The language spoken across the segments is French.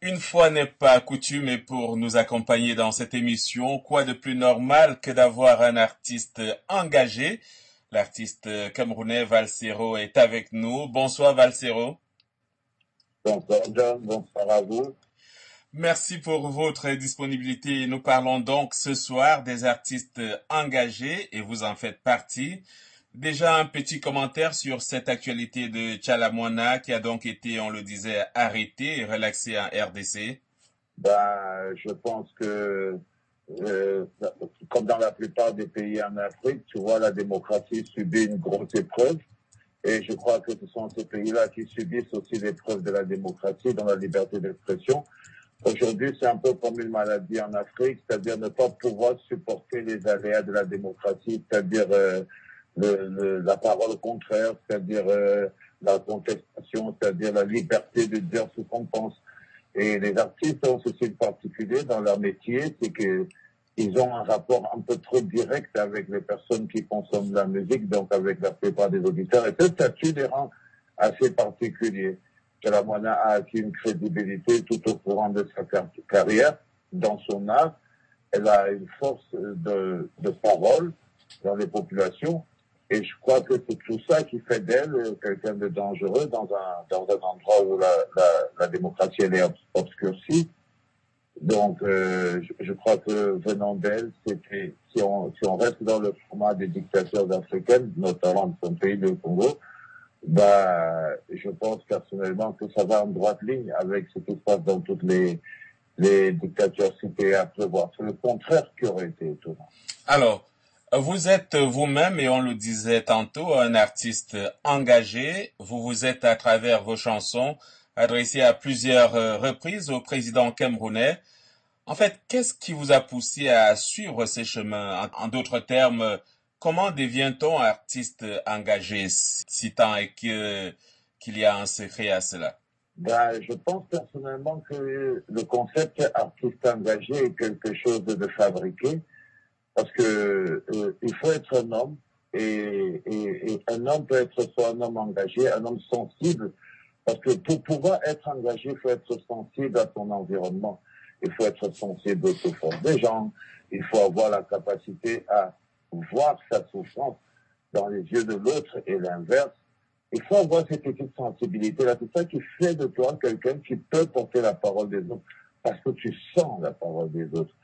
Une fois n'est pas coutume et pour nous accompagner dans cette émission, quoi de plus normal que d'avoir un artiste engagé? L'artiste camerounais Valsero est avec nous. Bonsoir Valsero. Bonsoir John, bonsoir à vous. Merci pour votre disponibilité. Nous parlons donc ce soir des artistes engagés et vous en faites partie. Déjà un petit commentaire sur cette actualité de Chalamwana qui a donc été, on le disait, arrêté et relaxé en RDC. Ben, je pense que, euh, comme dans la plupart des pays en Afrique, tu vois, la démocratie subit une grosse épreuve. Et je crois que ce sont ces pays-là qui subissent aussi l'épreuve de la démocratie dans la liberté d'expression. Aujourd'hui, c'est un peu comme une maladie en Afrique, c'est-à-dire ne pas pouvoir supporter les aléas de la démocratie, c'est-à-dire euh, la parole contraire, c'est-à-dire euh, la contestation, c'est-à-dire la liberté de dire ce qu'on pense. Et les artistes ont ceci de particulier dans leur métier, c'est que ils ont un rapport un peu trop direct avec les personnes qui consomment la musique, donc avec la plupart des auditeurs. Et ce statut les rend assez particuliers. Chalamwana a acquis une crédibilité tout au courant de sa carrière dans son art. Elle a une force de parole dans les populations et je crois que c'est tout ça qui fait d'elle euh, quelqu'un de dangereux dans un, dans un endroit où la, la, la démocratie elle est obscurcie. Donc, euh, je, je, crois que venant d'elle, c'était si on, si on reste dans le format des dictatures africaines, notamment de son pays, le Congo, bah, je pense personnellement que ça va en droite ligne avec ce qui se passe dans toutes les, les dictatures citées à prévoir. C'est le contraire qui aurait été étonnant. Alors, vous êtes vous-même, et on le disait tantôt, un artiste engagé. Vous vous êtes, à travers vos chansons, adressé à plusieurs reprises au président camerounais. En fait, qu'est-ce qui vous a poussé à suivre ces chemins? En, d'autres termes, comment devient-on artiste engagé, si tant est que, qu'il y a un secret à cela? Ben, je pense personnellement que le concept artiste engagé est quelque chose de fabriqué parce que euh, il faut être un homme et, un homme peut être soit un homme engagé, un homme sensible, parce que pour pouvoir être engagé, il faut être sensible à son environnement. Il faut être sensible aux souffrances des gens. Il faut avoir la capacité à voir sa souffrance dans les yeux de l'autre et l'inverse. Il faut avoir cette petite sensibilité-là. C'est ça qui fait de toi quelqu'un qui peut porter la parole des autres, parce que tu sens la parole des autres.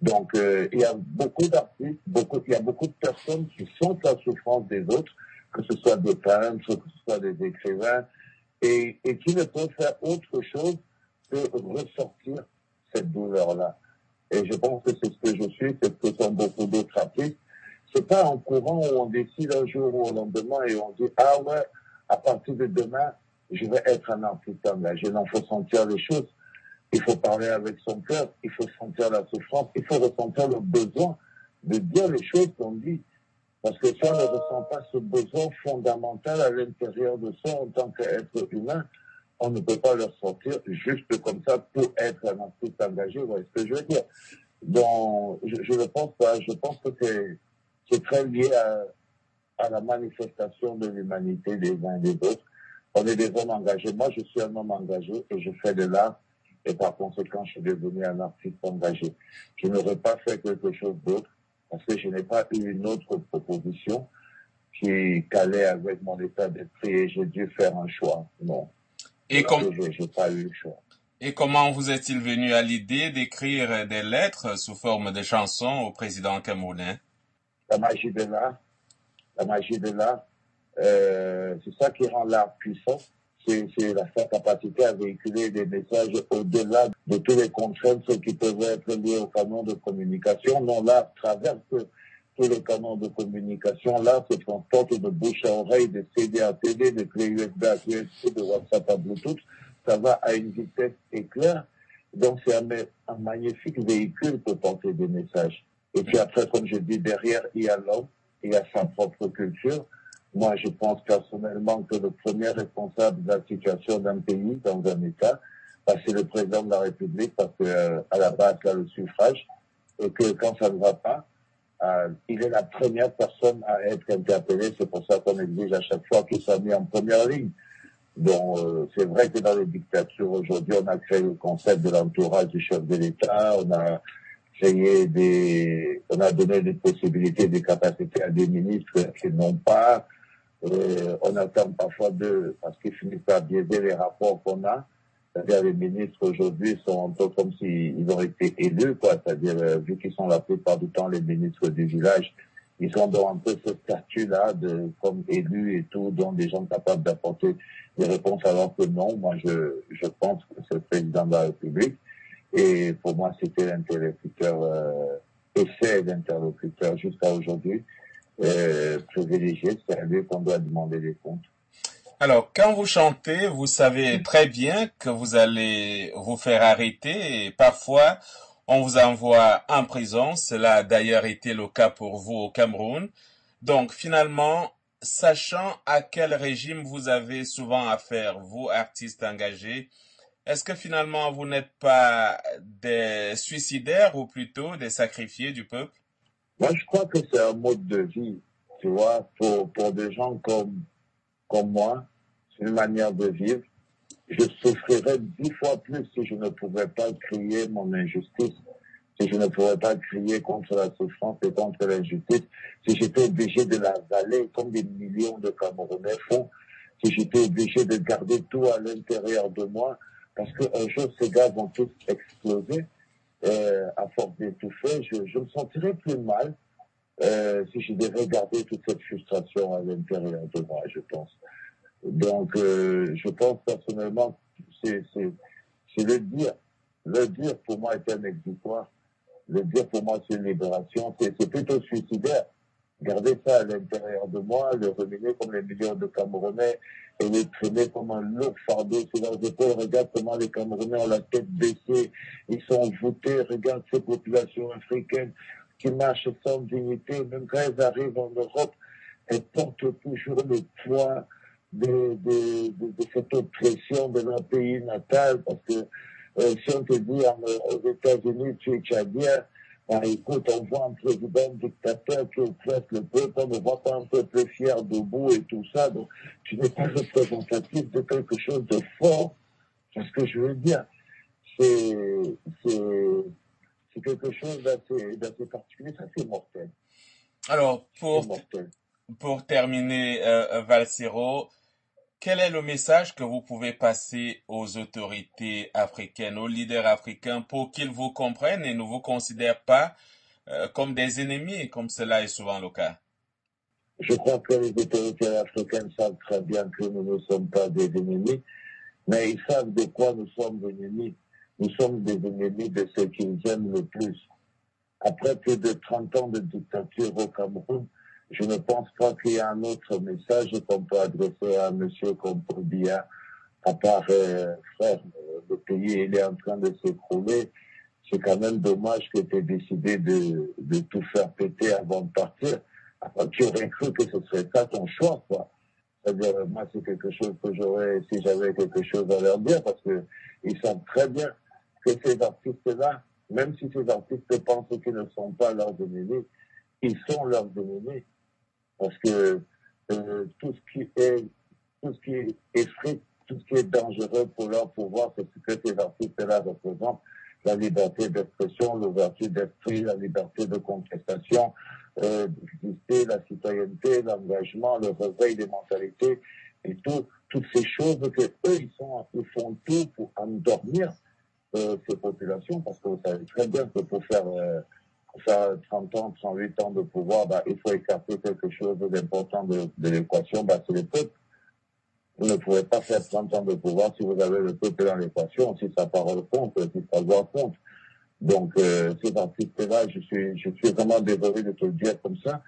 Donc, euh, il y a beaucoup d'artistes, beaucoup, il y a beaucoup de personnes qui sentent la souffrance des autres, que ce soit des peintres, que ce soit des écrivains, et, et qui ne peuvent faire autre chose que ressortir cette douleur-là. Et je pense que c'est ce que je suis, c'est ce que sont beaucoup d'autres artistes. C'est pas en courant où on décide un jour ou au lendemain et on dit, ah ouais, à partir de demain, je vais être un artiste engagé. Non, faut sentir les choses. Il faut parler avec son cœur, il faut sentir la souffrance, il faut ressentir le besoin de dire les choses qu'on dit. Parce que si on ne ressent pas ce besoin fondamental à l'intérieur de soi en tant qu'être humain, on ne peut pas le ressentir juste comme ça pour être un artiste engagé. Vous voyez ce que je veux dire Donc, je, je ne pense pas. Je pense que c'est, c'est très lié à, à la manifestation de l'humanité des uns et des autres. On est des hommes engagés. Moi, je suis un homme engagé et je fais de l'art et par conséquent, je suis devenu un artiste engagé. Je n'aurais pas fait quelque chose d'autre parce que je n'ai pas eu une autre proposition qui calait avec mon état d'esprit et j'ai dû faire un choix. Non. Et comme... J'ai pas eu le choix. Et comment vous est-il venu à l'idée d'écrire des lettres sous forme de chansons au président camerounais? La magie de l'art, la magie de l'art, euh, c'est ça qui rend l'art puissant c'est sa capacité à véhiculer des messages au-delà de tous les contraintes qui peuvent être liées au canon de communication. Non, là, traverse tous les canons de communication. Là, se transporte de bouche à oreille, de CD à CD, de clé USB à USB, de WhatsApp à Bluetooth. Ça va à une vitesse éclair. Donc, c'est un, un magnifique véhicule pour porter des messages. Et puis après, comme je dis, derrière, il y a l'homme, il y a sa propre culture. Moi, je pense personnellement que le premier responsable de la situation d'un pays, dans un État, bah, c'est le président de la République, parce que euh, à la base, a le suffrage, et que quand ça ne va pas, euh, il est la première personne à être interpellé. C'est pour ça qu'on exige à chaque fois qu'il soit mis en première ligne. Donc, euh, c'est vrai que dans les dictatures aujourd'hui, on a créé le concept de l'entourage du chef de l'État, on a créé des, on a donné des possibilités, des capacités à des ministres qui n'ont pas. Euh, on attend parfois d'eux parce qu'ils finissent par biaiser les rapports qu'on a. C'est-à-dire les ministres aujourd'hui sont un peu comme s'ils ont été élus, quoi. C'est-à-dire euh, vu qu'ils sont la plupart du temps les ministres du village, ils sont dans un peu ce statut-là de comme élus et tout, donc des gens capables d'apporter des réponses alors que non. Moi, je, je pense que c'est le président de la République. Et pour moi, c'était l'interlocuteur, euh, et c'est l'interlocuteur jusqu'à aujourd'hui euh, privilégié. C'est à lui qu'on doit demander des comptes. Alors, quand vous chantez, vous savez très bien que vous allez vous faire arrêter et parfois on vous envoie en prison. Cela a d'ailleurs été le cas pour vous au Cameroun. Donc, finalement, sachant à quel régime vous avez souvent affaire, vous, artistes engagés, est-ce que finalement vous n'êtes pas des suicidaires ou plutôt des sacrifiés du peuple? Moi, je crois que c'est un mode de vie, tu vois, pour, pour des gens comme, comme moi, c'est une manière de vivre. Je souffrirais dix fois plus si je ne pouvais pas crier mon injustice, si je ne pouvais pas crier contre la souffrance et contre l'injustice, si j'étais obligé de l'avaler comme des millions de Camerounais font, si j'étais obligé de garder tout à l'intérieur de moi, parce qu'un jour, ces gars vont tous exploser. Euh, à force d'étouffer, je, me sentirais plus mal euh, si je devais garder toute cette frustration à l'intérieur de moi, je pense. Donc, euh, je pense personnellement, c'est le dire. Le dire, pour moi, est un exutoire. Le dire, pour moi, c'est une libération. C'est plutôt suicidaire. Garder ça à l'intérieur de moi, le ruminer comme les millions de Camerounais et les traîner comme un lourd fardeau sur leurs épaules. Regarde comment les Camerounais ont la tête baissée. Ils sont voûtés. Regarde ces populations africaines qui marchent sans dignité. Même quand elles arrivent en Europe, elles portent toujours le poids de, cette oppression de leur pays natal, parce que euh, si on te dit aux États-Unis tu es tchadien, écoute, on voit un président dictateur qui oppresse le peuple, on ne voit pas un peuple fier debout et tout ça, donc tu n'es pas représentatif de quelque chose de fort. C'est ce que je veux dire. C'est, quelque chose d'assez, particulier, ça c'est mortel. Alors, pour, pour terminer, euh, Valsero, quel est le message que vous pouvez passer aux autorités africaines, aux leaders africains, pour qu'ils vous comprennent et ne vous considèrent pas euh, comme des ennemis, comme cela est souvent le cas? Je crois que les autorités africaines savent très bien que nous ne sommes pas des ennemis, mais ils savent de quoi nous sommes ennemis. Nous sommes des ennemis de ce qu'ils aiment le plus. Après plus de 30 ans de dictature au Cameroun, je ne pense pas qu'il y ait un autre message qu'on peut adresser à M. Kompobia, à part, euh, frère, le pays il est en train de s'écrouler. C'est quand même dommage que tu aies décidé de, de tout faire péter avant de partir. Enfin, tu aurais cru que ce serait ça ton choix, quoi. C'est-à-dire, moi, c'est quelque chose que j'aurais, si j'avais quelque chose à leur dire, parce que ils savent très bien que ces artistes-là, même si ces artistes pensent qu'ils ne sont pas leurs ennemis, ils sont leurs ennemis parce que euh, tout ce qui est tout ce qui est effrayant, tout ce qui est dangereux pour leur pouvoir, c'est ce que ces artistes-là représentent. La liberté d'expression, l'ouverture d'esprit, la liberté de contestation, euh, la citoyenneté, l'engagement, le réveil des mentalités et tout, toutes ces choses que eux ils sont ils font tout pour endormir euh, ces populations parce que vous savez très bien que pour faire euh, ça 30 ans, 38 ans de pouvoir, bah, il faut écarter quelque chose d'important de, de l'équation, bah, c'est le peuple. Vous ne pouvez pas faire 30 ans de pouvoir si vous avez le peuple dans l'équation, si sa parole compte, si sa voix compte. Donc, euh, ces artistes-là, je suis, je suis vraiment désolé de te le dire comme ça.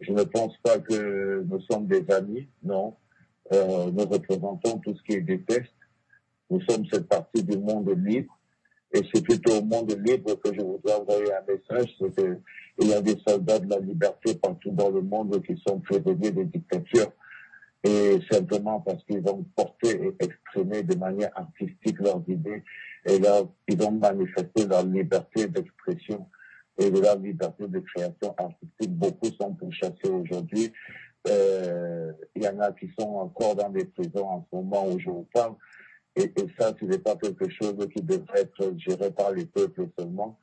Je ne pense pas que nous sommes des amis, non. Euh, nous représentons tout ce qui est déteste. Nous sommes cette partie du monde libre et c'est plutôt au monde libre que je voudrais envoyer un message, c'est qu'il y a des soldats de la liberté partout dans le monde qui sont prisonniers des dictatures. Et simplement parce qu'ils ont porté et exprimé de manière artistique leurs idées, et là, ils ont manifesté leur liberté d'expression et de leur liberté de création artistique. Beaucoup sont pourchassés aujourd'hui. euh, il y en a qui sont encore dans des prisons en ce moment où je vous parle. Et, et ça, ce n'est pas quelque chose qui devrait être géré par les peuples seulement,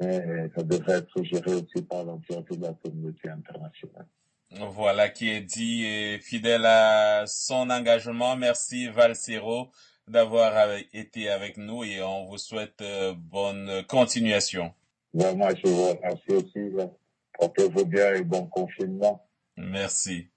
mais ça devrait être géré aussi par l'entièreté de la communauté internationale. Voilà qui est dit et fidèle à son engagement. Merci Valsero d'avoir été avec nous et on vous souhaite euh, bonne continuation. Moi, je vous remercie aussi. Portez-vous bien et bon confinement. Merci.